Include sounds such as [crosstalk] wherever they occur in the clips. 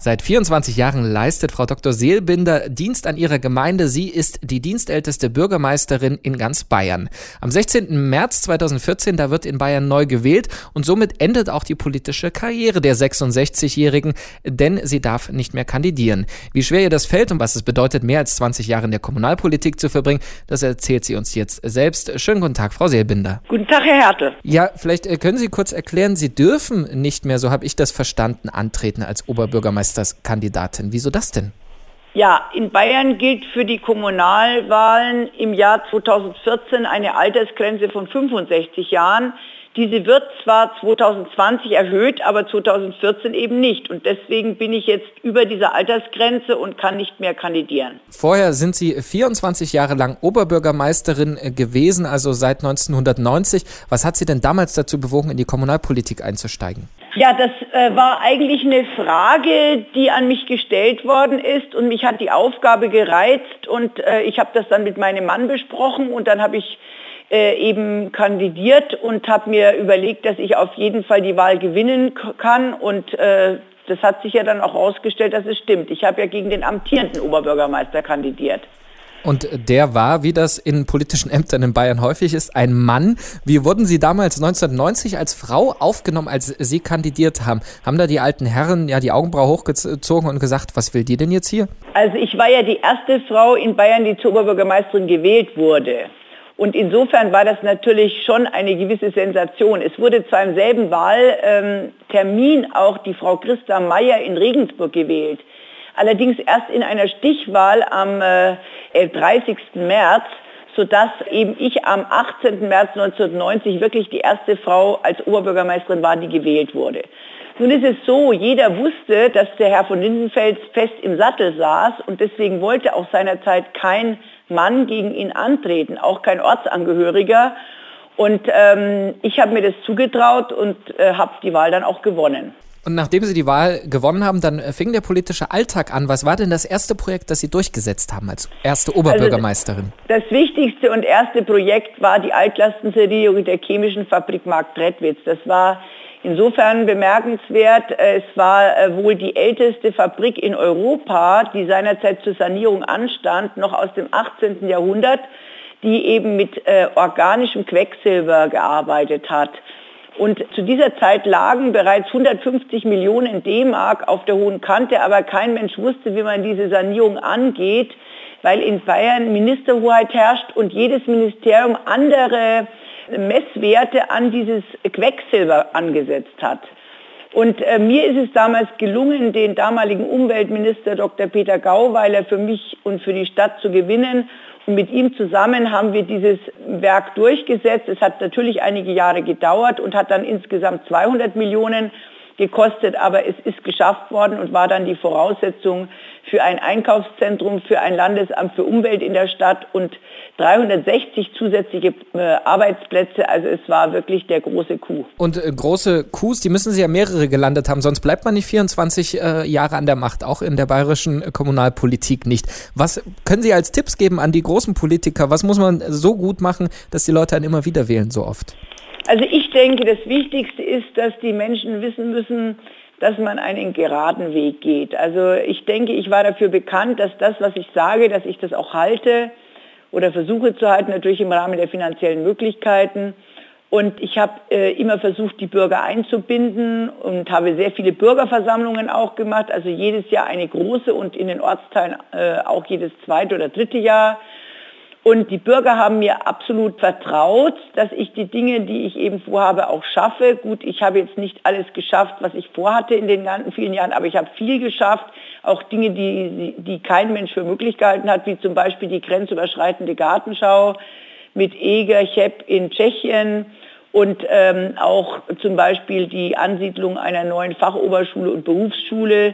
Seit 24 Jahren leistet Frau Dr. Seelbinder Dienst an ihrer Gemeinde. Sie ist die dienstälteste Bürgermeisterin in ganz Bayern. Am 16. März 2014, da wird in Bayern neu gewählt und somit endet auch die politische Karriere der 66-Jährigen, denn sie darf nicht mehr kandidieren. Wie schwer ihr das fällt und was es bedeutet, mehr als 20 Jahre in der Kommunalpolitik zu verbringen, das erzählt sie uns jetzt selbst. Schönen guten Tag, Frau Seelbinder. Guten Tag, Herr Härte. Ja, vielleicht äh, können Sie kurz erklären, Sie dürfen nicht mehr, so habe ich das verstanden, antreten als Oberbürgermeister. Bürgermeisterskandidatin. Wieso das denn? Ja, in Bayern gilt für die Kommunalwahlen im Jahr 2014 eine Altersgrenze von 65 Jahren. Diese wird zwar 2020 erhöht, aber 2014 eben nicht. Und deswegen bin ich jetzt über dieser Altersgrenze und kann nicht mehr kandidieren. Vorher sind Sie 24 Jahre lang Oberbürgermeisterin gewesen, also seit 1990. Was hat Sie denn damals dazu bewogen, in die Kommunalpolitik einzusteigen? Ja, das äh, war eigentlich eine Frage, die an mich gestellt worden ist und mich hat die Aufgabe gereizt und äh, ich habe das dann mit meinem Mann besprochen und dann habe ich äh, eben kandidiert und habe mir überlegt, dass ich auf jeden Fall die Wahl gewinnen kann und äh, das hat sich ja dann auch herausgestellt, dass es stimmt. Ich habe ja gegen den amtierenden Oberbürgermeister kandidiert. Und der war, wie das in politischen Ämtern in Bayern häufig ist, ein Mann. Wie wurden Sie damals 1990 als Frau aufgenommen, als Sie kandidiert haben? Haben da die alten Herren ja die Augenbraue hochgezogen und gesagt, was will die denn jetzt hier? Also ich war ja die erste Frau in Bayern, die zur Oberbürgermeisterin gewählt wurde. Und insofern war das natürlich schon eine gewisse Sensation. Es wurde zwar im selben Wahltermin auch die Frau Christa Mayer in Regensburg gewählt allerdings erst in einer Stichwahl am äh, 30. März, sodass eben ich am 18. März 1990 wirklich die erste Frau als Oberbürgermeisterin war, die gewählt wurde. Nun ist es so, jeder wusste, dass der Herr von Lindenfels fest im Sattel saß und deswegen wollte auch seinerzeit kein Mann gegen ihn antreten, auch kein Ortsangehöriger. Und ähm, ich habe mir das zugetraut und äh, habe die Wahl dann auch gewonnen. Und nachdem Sie die Wahl gewonnen haben, dann fing der politische Alltag an. Was war denn das erste Projekt, das Sie durchgesetzt haben als erste Oberbürgermeisterin? Also das wichtigste und erste Projekt war die Altlastensanierung der chemischen Fabrik Marktredwitz. Das war insofern bemerkenswert. Es war äh, wohl die älteste Fabrik in Europa, die seinerzeit zur Sanierung anstand, noch aus dem 18. Jahrhundert, die eben mit äh, organischem Quecksilber gearbeitet hat. Und zu dieser Zeit lagen bereits 150 Millionen D-Mark auf der hohen Kante, aber kein Mensch wusste, wie man diese Sanierung angeht, weil in Bayern Ministerhoheit herrscht und jedes Ministerium andere Messwerte an dieses Quecksilber angesetzt hat. Und äh, mir ist es damals gelungen, den damaligen Umweltminister Dr. Peter Gauweiler für mich und für die Stadt zu gewinnen mit ihm zusammen haben wir dieses Werk durchgesetzt. Es hat natürlich einige Jahre gedauert und hat dann insgesamt 200 Millionen gekostet, aber es ist geschafft worden und war dann die Voraussetzung für ein Einkaufszentrum, für ein Landesamt für Umwelt in der Stadt und 360 zusätzliche äh, Arbeitsplätze. Also es war wirklich der große Coup. Und äh, große Coups, die müssen Sie ja mehrere gelandet haben, sonst bleibt man nicht 24 äh, Jahre an der Macht, auch in der bayerischen Kommunalpolitik nicht. Was können Sie als Tipps geben an die großen Politiker? Was muss man so gut machen, dass die Leute einen immer wieder wählen so oft? Also ich denke, das Wichtigste ist, dass die Menschen wissen müssen, dass man einen geraden Weg geht. Also ich denke, ich war dafür bekannt, dass das, was ich sage, dass ich das auch halte oder versuche zu halten, natürlich im Rahmen der finanziellen Möglichkeiten. Und ich habe äh, immer versucht, die Bürger einzubinden und habe sehr viele Bürgerversammlungen auch gemacht, also jedes Jahr eine große und in den Ortsteilen äh, auch jedes zweite oder dritte Jahr. Und die Bürger haben mir absolut vertraut, dass ich die Dinge, die ich eben vorhabe, auch schaffe. Gut, ich habe jetzt nicht alles geschafft, was ich vorhatte in den ganzen vielen Jahren, aber ich habe viel geschafft. Auch Dinge, die, die kein Mensch für möglich gehalten hat, wie zum Beispiel die grenzüberschreitende Gartenschau mit Eger, Cheb in Tschechien und ähm, auch zum Beispiel die Ansiedlung einer neuen Fachoberschule und Berufsschule,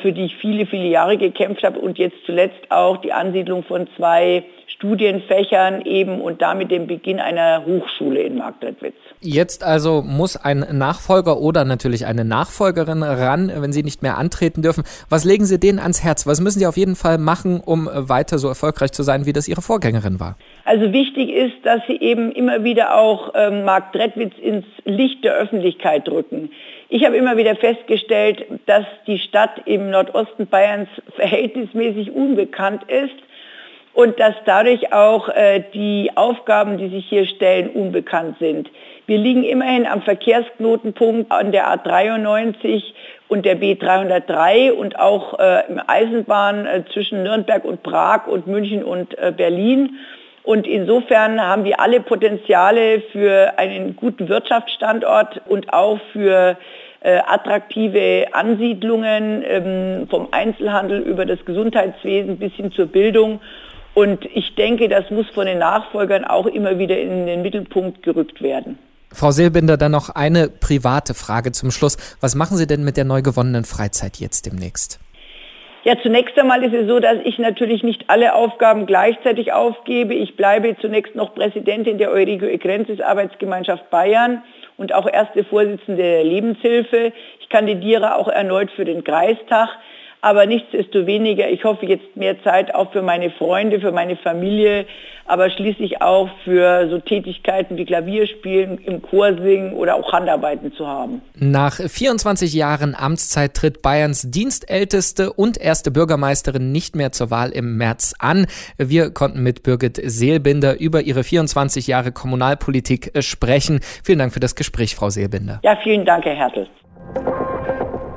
für die ich viele, viele Jahre gekämpft habe und jetzt zuletzt auch die Ansiedlung von zwei Studienfächern eben und damit den Beginn einer Hochschule in Marktredwitz. Jetzt also muss ein Nachfolger oder natürlich eine Nachfolgerin ran, wenn Sie nicht mehr antreten dürfen. Was legen Sie denen ans Herz? Was müssen Sie auf jeden Fall machen, um weiter so erfolgreich zu sein, wie das Ihre Vorgängerin war? Also wichtig ist, dass sie eben immer wieder auch ähm, Mark Dredwitz ins Licht der Öffentlichkeit drücken. Ich habe immer wieder festgestellt, dass die Stadt im Nordosten Bayerns [laughs] verhältnismäßig unbekannt ist und dass dadurch auch äh, die Aufgaben, die sich hier stellen, unbekannt sind. Wir liegen immerhin am Verkehrsknotenpunkt an der A93 und der B303 und auch äh, im Eisenbahn äh, zwischen Nürnberg und Prag und München und äh, Berlin. Und insofern haben wir alle Potenziale für einen guten Wirtschaftsstandort und auch für äh, attraktive Ansiedlungen ähm, vom Einzelhandel über das Gesundheitswesen bis hin zur Bildung. Und ich denke, das muss von den Nachfolgern auch immer wieder in den Mittelpunkt gerückt werden. Frau Seelbinder, dann noch eine private Frage zum Schluss. Was machen Sie denn mit der neu gewonnenen Freizeit jetzt demnächst? Ja, zunächst einmal ist es so, dass ich natürlich nicht alle Aufgaben gleichzeitig aufgebe. Ich bleibe zunächst noch Präsidentin der Eurigo Egrensis Arbeitsgemeinschaft Bayern und auch erste Vorsitzende der Lebenshilfe. Ich kandidiere auch erneut für den Kreistag. Aber nichtsdestoweniger, ich hoffe jetzt mehr Zeit auch für meine Freunde, für meine Familie, aber schließlich auch für so Tätigkeiten wie Klavierspielen, im Chor singen oder auch Handarbeiten zu haben. Nach 24 Jahren Amtszeit tritt Bayerns dienstälteste und erste Bürgermeisterin nicht mehr zur Wahl im März an. Wir konnten mit Birgit Seelbinder über ihre 24 Jahre Kommunalpolitik sprechen. Vielen Dank für das Gespräch, Frau Seelbinder. Ja, vielen Dank, Herr Hertel.